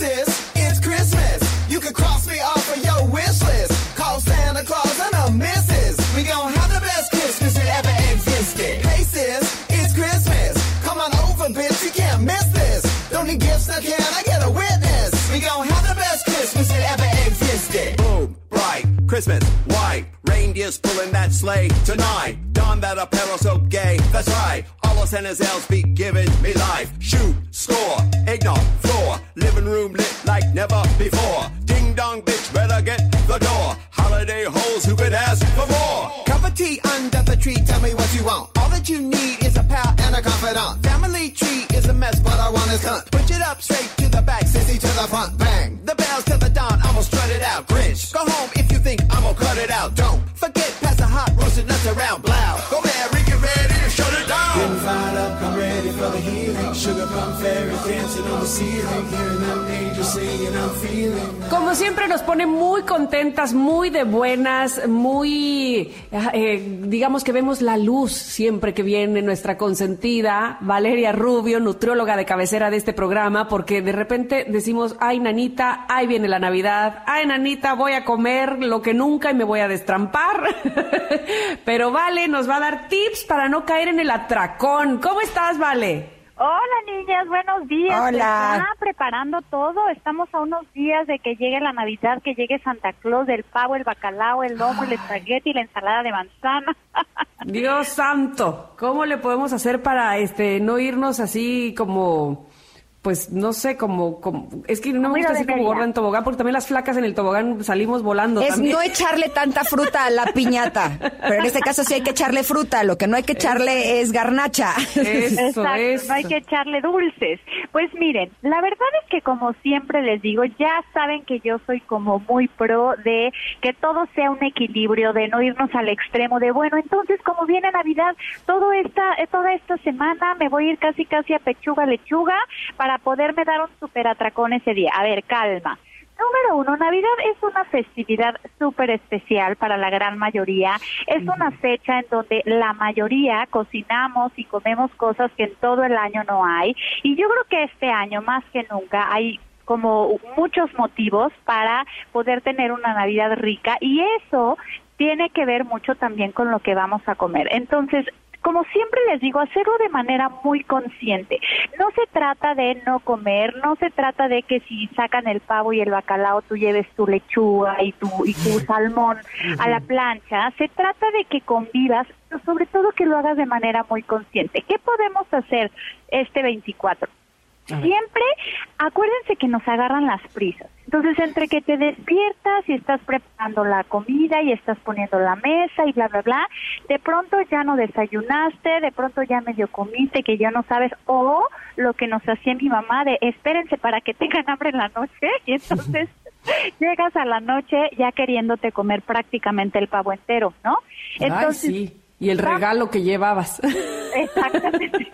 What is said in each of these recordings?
sis, it's Christmas. You can cross me off of your wish list. Call Santa Claus and a missus. We gon' have the best Christmas that ever existed. Hey sis, it's Christmas. Come on over, bitch, you can't miss this. Don't need gifts, now can I get a witness? We gon' have the best Christmas that ever existed. Boom, bright, Christmas, white. Reindeers pulling that sleigh tonight. Don that apparel so gay, that's right. All the Santa's elves be giving me life. Shoot, score, floor. Living room lit like never before. Ding dong, bitch, better get the door. Holiday holes, who could ask for more? Cup of tea under the tree, tell me what you want. All that you need is a pal and a confidant. Family tree is a mess, but I want his cunt. Push it up straight to the back, sissy to the front, bang. The bells to the dawn, I'ma strut it out. Grinch, go home if you think I'ma cut it out. Don't Como siempre nos pone muy contentas, muy de buenas, muy, eh, digamos que vemos la luz siempre que viene nuestra consentida, Valeria Rubio, nutrióloga de cabecera de este programa, porque de repente decimos, ay nanita, ahí viene la Navidad, ay nanita, voy a comer lo que nunca y me voy a destrampar. Pero Vale nos va a dar tips para no caer en el atracón. ¿Cómo estás, Vale? Hola niñas, buenos días. Hola. Está preparando todo. Estamos a unos días de que llegue la Navidad, que llegue Santa Claus, el pavo, el bacalao, el lomo, el espagueti, la ensalada de manzana. Dios santo, ¿cómo le podemos hacer para este no irnos así como pues no sé, como, como es que no me gusta así de como gorda en tobogán, porque también las flacas en el tobogán salimos volando Es también. no echarle tanta fruta a la piñata. Pero en este caso sí hay que echarle fruta. Lo que no hay que echarle es garnacha. Eso, Exacto, eso. no hay que echarle dulces. Pues miren, la verdad es que como siempre les digo, ya saben que yo soy como muy pro de que todo sea un equilibrio, de no irnos al extremo de, bueno, entonces como viene Navidad, todo esta, eh, toda esta semana me voy a ir casi casi a pechuga lechuga para poderme dar un super atracón ese día. A ver, calma. Número uno, Navidad es una festividad súper especial para la gran mayoría. Es una fecha en donde la mayoría cocinamos y comemos cosas que en todo el año no hay. Y yo creo que este año, más que nunca, hay como muchos motivos para poder tener una Navidad rica y eso tiene que ver mucho también con lo que vamos a comer. Entonces, como siempre les digo, hacerlo de manera muy consciente. No se trata de no comer, no se trata de que si sacan el pavo y el bacalao tú lleves tu lechuga y tu, y tu salmón a la plancha. Se trata de que convivas, pero sobre todo que lo hagas de manera muy consciente. ¿Qué podemos hacer este 24? Siempre acuérdense que nos agarran las prisas. Entonces, entre que te despiertas y estás preparando la comida y estás poniendo la mesa y bla, bla, bla, de pronto ya no desayunaste, de pronto ya medio comiste que ya no sabes, o lo que nos hacía mi mamá de espérense para que tengan hambre en la noche y entonces llegas a la noche ya queriéndote comer prácticamente el pavo entero, ¿no? Ay, sí. Y el regalo que llevabas. Exactamente.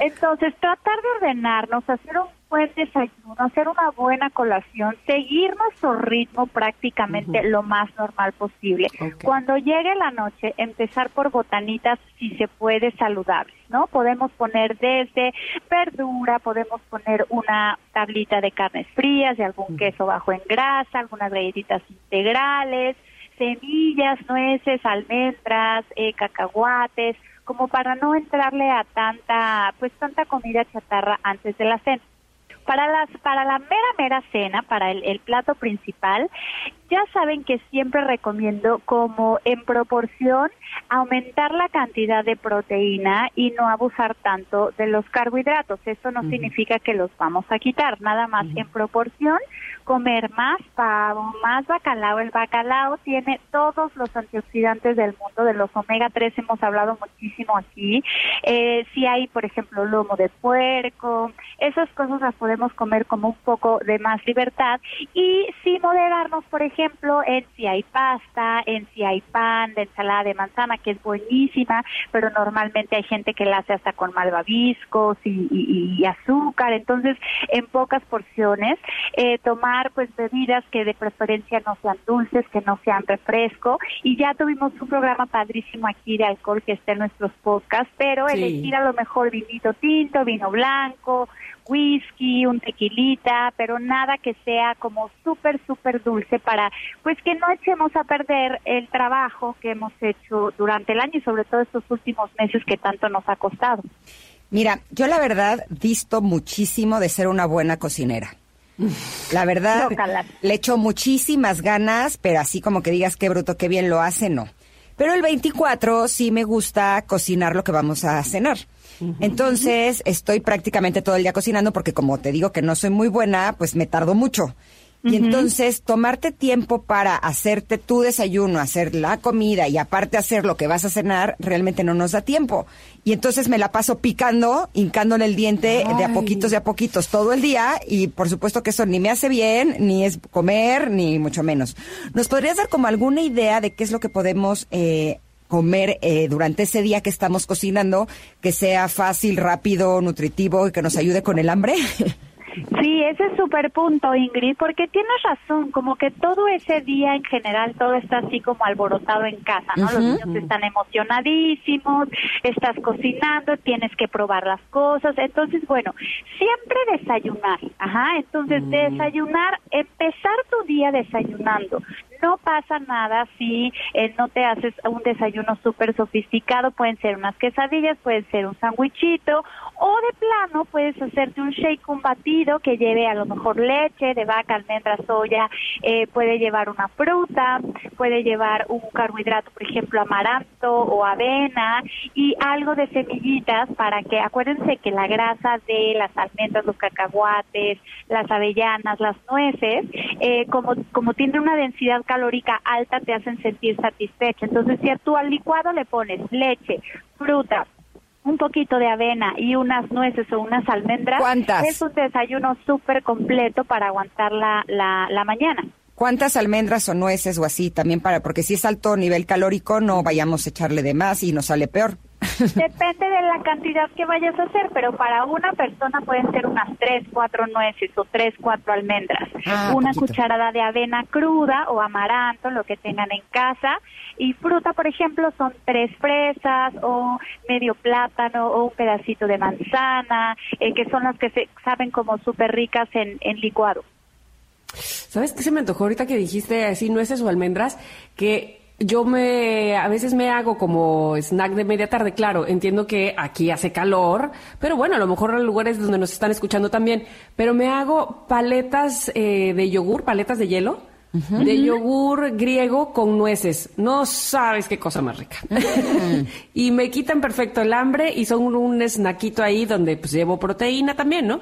Entonces, tratar de ordenarnos, hacer un buen desayuno, hacer una buena colación, seguir nuestro ritmo prácticamente lo más normal posible. Cuando llegue la noche, empezar por botanitas, si se puede, saludables, ¿no? Podemos poner desde verdura, podemos poner una tablita de carnes frías, de algún queso bajo en grasa, algunas galletitas integrales, semillas, nueces, almendras, eh, cacahuates, como para no entrarle a tanta, pues tanta comida chatarra antes de la cena. Para las, para la mera mera cena, para el, el plato principal, ya saben que siempre recomiendo como en proporción aumentar la cantidad de proteína y no abusar tanto de los carbohidratos. Eso no significa que los vamos a quitar, nada más en proporción comer más pavo, más bacalao. El bacalao tiene todos los antioxidantes del mundo, de los omega 3 hemos hablado muchísimo aquí. Eh, si hay, por ejemplo, lomo de puerco, esas cosas las podemos comer como un poco de más libertad y sí moderarnos, por ejemplo, ejemplo, en si hay pasta, en si hay pan, de ensalada de manzana, que es buenísima, pero normalmente hay gente que la hace hasta con malvaviscos y, y, azúcar. Entonces, en pocas porciones, eh, tomar pues bebidas que de preferencia no sean dulces, que no sean refresco. Y ya tuvimos un programa padrísimo aquí de alcohol que está en nuestros podcasts, pero elegir a lo mejor vinito tinto, vino blanco, whisky, un tequilita, pero nada que sea como súper, súper dulce para, pues que no echemos a perder el trabajo que hemos hecho durante el año y sobre todo estos últimos meses que tanto nos ha costado. Mira, yo la verdad visto muchísimo de ser una buena cocinera. La verdad, le echo muchísimas ganas, pero así como que digas qué bruto, qué bien lo hace, no. Pero el 24 sí me gusta cocinar lo que vamos a cenar. Entonces estoy prácticamente todo el día cocinando porque como te digo que no soy muy buena, pues me tardo mucho. Y entonces tomarte tiempo para hacerte tu desayuno, hacer la comida y aparte hacer lo que vas a cenar, realmente no nos da tiempo. Y entonces me la paso picando, hincándole el diente de a poquitos de a poquitos todo el día y por supuesto que eso ni me hace bien, ni es comer, ni mucho menos. ¿Nos podrías dar como alguna idea de qué es lo que podemos eh, comer eh, durante ese día que estamos cocinando, que sea fácil, rápido, nutritivo y que nos ayude con el hambre? Sí, ese es súper punto, Ingrid, porque tienes razón, como que todo ese día en general, todo está así como alborotado en casa, ¿no? Los niños están emocionadísimos, estás cocinando, tienes que probar las cosas, entonces, bueno, siempre desayunar, ajá, entonces mm. desayunar, empezar tu día desayunando, no pasa nada si eh, no te haces un desayuno súper sofisticado, pueden ser unas quesadillas, pueden ser un sandwichito o de plano puedes hacerte un shake, un batido que lleve a lo mejor leche de vaca, almendra, soya, eh, puede llevar una fruta, puede llevar un carbohidrato, por ejemplo, amaranto o avena y algo de semillitas para que, acuérdense que la grasa de las almendras, los cacahuates, las avellanas, las nueces, eh, como, como tiene una densidad calórica alta, te hacen sentir satisfecha. Entonces, si a tu al licuado le pones leche, fruta, un poquito de avena y unas nueces o unas almendras, es un desayuno súper completo para aguantar la, la, la mañana. ¿Cuántas almendras o nueces o así también para, porque si es alto nivel calórico no vayamos a echarle de más y nos sale peor? Depende de la cantidad que vayas a hacer, pero para una persona pueden ser unas tres, cuatro nueces o tres, cuatro almendras. Ah, una cucharada de avena cruda o amaranto, lo que tengan en casa. Y fruta, por ejemplo, son tres fresas o medio plátano o un pedacito de manzana, eh, que son las que se saben como súper ricas en, en licuado. ¿Sabes qué se me antojó ahorita que dijiste así nueces o almendras? Que yo me, a veces me hago como snack de media tarde, claro, entiendo que aquí hace calor, pero bueno, a lo mejor en lugares donde nos están escuchando también, pero me hago paletas eh, de yogur, paletas de hielo, de yogur griego con nueces. No sabes qué cosa más rica. y me quitan perfecto el hambre y son un, snackito ahí donde pues llevo proteína también, ¿no?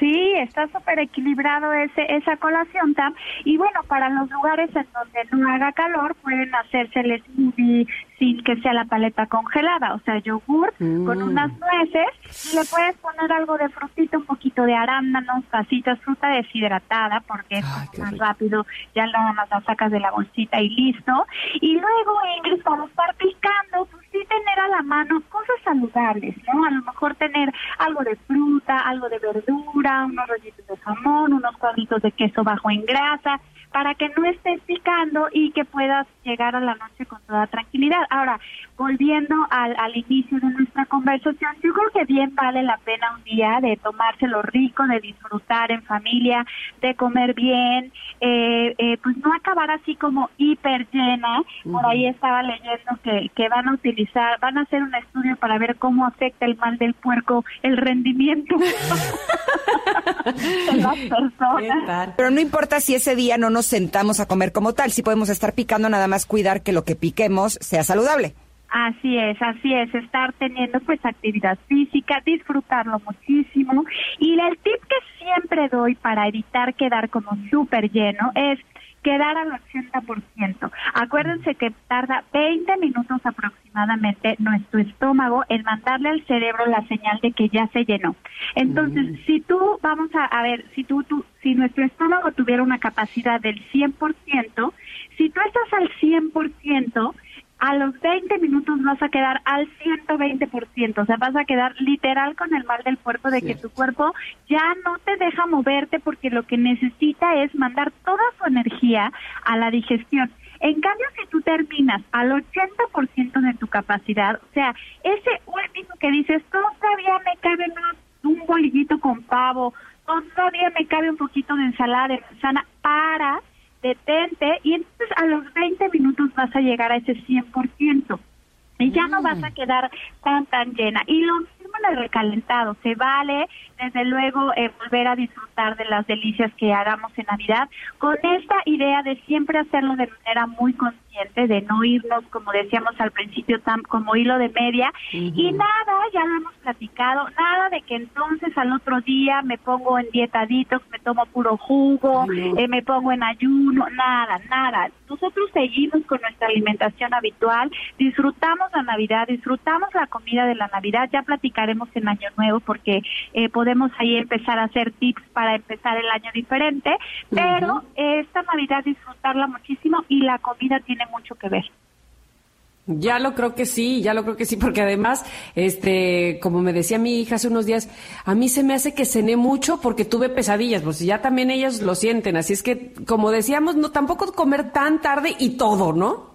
Sí, está súper equilibrado ese, esa colación, Tam. Y bueno, para los lugares en donde no haga calor, pueden hacerse el smoothie sin que sea la paleta congelada, o sea, yogur con mm. unas nueces. Y le puedes poner algo de frutita, un poquito de arándanos, casitas, fruta deshidratada, porque es más rápido, ya nada más la sacas de la bolsita y listo. Y luego, Ingrid, para estar picando, pues sí tener a la mano cosas saludables, ¿no? A lo mejor tener algo de fruta, algo de verdura, unos rollitos de jamón, unos cuadritos de queso bajo en grasa, para que no estés picando y que puedas llegar a la noche con toda tranquilidad. Ahora, volviendo al, al inicio de nuestra conversación, yo creo que bien vale la pena un día de tomárselo rico, de disfrutar en familia, de comer bien, eh, eh, pues no acabar así como hiper llena. Por ahí estaba leyendo que, que van a utilizar, van a hacer un estudio para ver cómo afecta el mal del puerco el rendimiento de las personas. Pero no importa si ese día no nos sentamos a comer como tal, si podemos estar picando, nada más cuidar que lo que piquemos sea saludable. Así es, así es, estar teniendo pues actividad física, disfrutarlo muchísimo. Y el tip que siempre doy para evitar quedar como súper lleno es quedar al 80%. Acuérdense que tarda 20 minutos aproximadamente nuestro estómago en mandarle al cerebro la señal de que ya se llenó. Entonces, mm. si tú, vamos a, a ver, si tú, tú, si nuestro estómago tuviera una capacidad del 100%, si tú estás al 100%, a los 20 minutos vas a quedar al 120%, o sea, vas a quedar literal con el mal del cuerpo de que tu cuerpo ya no te deja moverte porque lo que necesita es mandar toda su energía a la digestión. En cambio, si tú terminas al 80% de tu capacidad, o sea, ese último que dices, todavía me cabe un bolillito con pavo, todavía me cabe un poquito de ensalada de manzana, para detente y entonces a los 20 minutos vas a llegar a ese 100% y ya no vas a mm. quedar tan tan llena. Y lo mismo en el recalentado, se vale desde luego eh, volver a disfrutar de las delicias que hagamos en Navidad con esta idea de siempre hacerlo de manera muy consciente, de no irnos, como decíamos al principio, tan como hilo de media. Y nada, ya lo hemos platicado, nada de que entonces al otro día me pongo en dietaditos, me tomo puro jugo, eh, me pongo en ayuno, nada, nada. Nosotros seguimos con nuestra alimentación habitual, disfrutamos la Navidad, disfrutamos la comida de la Navidad, ya platicaremos en Año Nuevo porque eh, podemos ahí empezar a hacer tips para empezar el año diferente, pero esta Navidad disfrutarla muchísimo y la comida tiene mucho que ver. Ya lo creo que sí, ya lo creo que sí, porque además, este, como me decía mi hija hace unos días, a mí se me hace que cené mucho porque tuve pesadillas, pues ya también ellas lo sienten, así es que, como decíamos, no tampoco comer tan tarde y todo, ¿no?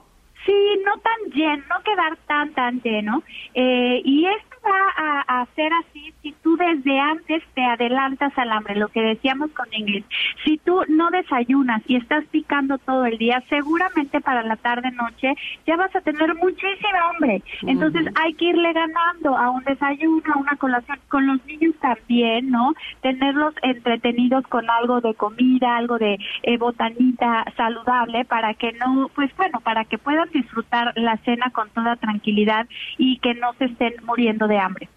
Sí, no tan lleno, no quedar tan, tan lleno. Eh, y esto va a, a, ser así si tú desde antes te adelantas al hambre, lo que decíamos con inglés. Si tú no desayunas y estás picando todo el día, seguramente para la tarde-noche ya vas a tener muchísima hambre. Entonces hay que irle ganando a un desayuno, a una colación. Con los niños también, ¿no? Tenerlos entretenidos con algo de comida, algo de eh, botanita saludable para que no, pues bueno, para que puedan disfrutar la cena con toda tranquilidad y que no se estén muriendo de hambre.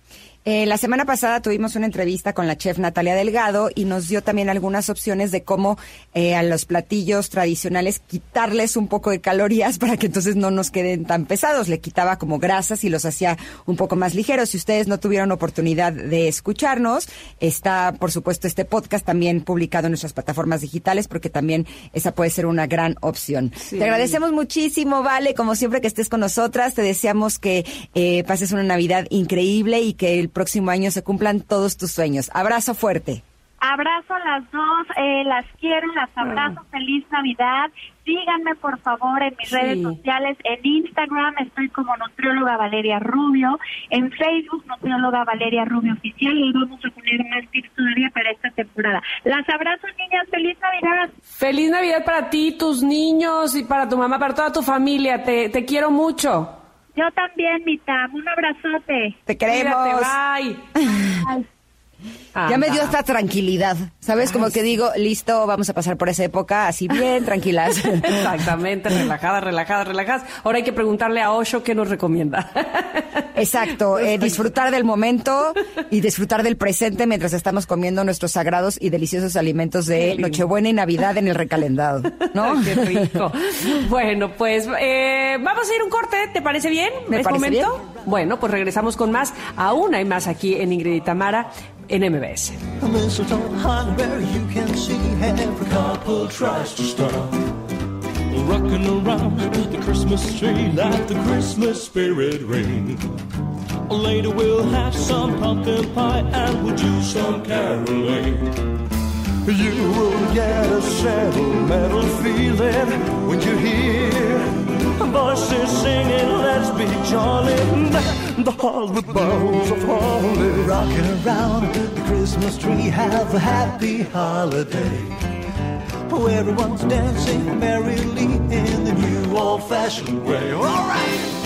Eh, la semana pasada tuvimos una entrevista con la chef Natalia Delgado y nos dio también algunas opciones de cómo eh, a los platillos tradicionales quitarles un poco de calorías para que entonces no nos queden tan pesados. Le quitaba como grasas y los hacía un poco más ligeros. Si ustedes no tuvieron oportunidad de escucharnos, está por supuesto este podcast también publicado en nuestras plataformas digitales porque también esa puede ser una gran opción. Te agradecemos muchísimo, Vale, como siempre que estés con nosotras. Te deseamos que eh, pases una Navidad increíble y que el próximo año se cumplan todos tus sueños. Abrazo fuerte. Abrazo a las dos, eh, las quiero, las abrazo, feliz Navidad. Síganme por favor en mis redes sociales, en Instagram estoy como nutrióloga Valeria Rubio, en Facebook nutrióloga Valeria Rubio Oficial y vamos a poner más tips todavía para esta temporada. Las abrazo niñas, feliz Navidad. Feliz Navidad para ti, tus niños y para tu mamá, para toda tu familia, te, te quiero mucho. Yo también, Tam. Un abrazote. Te queremos. bye. ya me dio esta tranquilidad, ¿sabes? Como que digo, listo, vamos a pasar por esa época así bien tranquilas. Exactamente, relajadas, relajadas, relajadas. Ahora hay que preguntarle a Osho qué nos recomienda. Exacto, eh, disfrutar del momento y disfrutar del presente mientras estamos comiendo nuestros sagrados y deliciosos alimentos de Nochebuena y Navidad en el recalendado, ¿no? qué rico. Bueno, pues eh, vamos a ir un corte, ¿te parece bien? ¿Me ¿Es momento? Bien. Bueno, pues regresamos con más. Aún hay más aquí en Ingrid y Tamara en MBS. Rocking around the Christmas tree, let the Christmas spirit ring. Later we'll have some pumpkin pie and we'll do some caroling. You will get a sentimental feeling when you hear voices singing, let's be jolly. The with boughs of holly. Rocking around the Christmas tree, have a happy holiday. Oh, everyone's dancing merrily in the new old fashioned way. All right!